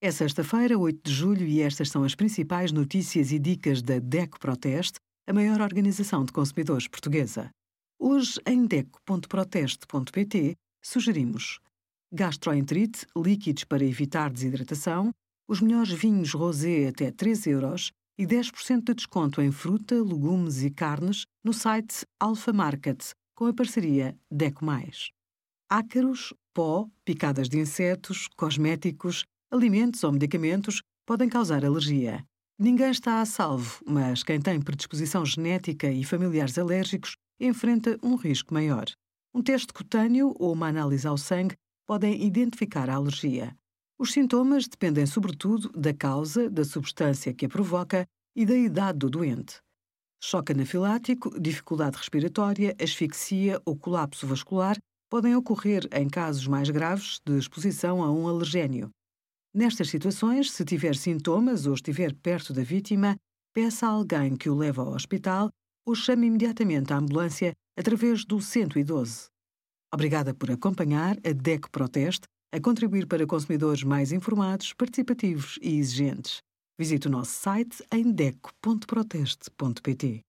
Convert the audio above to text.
É sexta-feira, 8 de julho, e estas são as principais notícias e dicas da DECO Proteste, a maior organização de consumidores portuguesa. Hoje, em DECO.proteste.pt, sugerimos gastroenterite, líquidos para evitar desidratação, os melhores vinhos rosé até 3 euros e 10% de desconto em fruta, legumes e carnes no site Alpha Market, com a parceria DECO+. Ácaros, pó, picadas de insetos, cosméticos, alimentos ou medicamentos podem causar alergia. Ninguém está a salvo, mas quem tem predisposição genética e familiares alérgicos enfrenta um risco maior. Um teste cutâneo ou uma análise ao sangue podem identificar a alergia. Os sintomas dependem sobretudo da causa, da substância que a provoca e da idade do doente. Choque anafilático, dificuldade respiratória, asfixia ou colapso vascular podem ocorrer em casos mais graves de exposição a um alergénio. Nestas situações, se tiver sintomas ou estiver perto da vítima, peça a alguém que o leve ao hospital ou chame imediatamente a ambulância através do 112. Obrigada por acompanhar a DEC Proteste a contribuir para consumidores mais informados, participativos e exigentes. Visite o nosso site em deco.proteste.pt.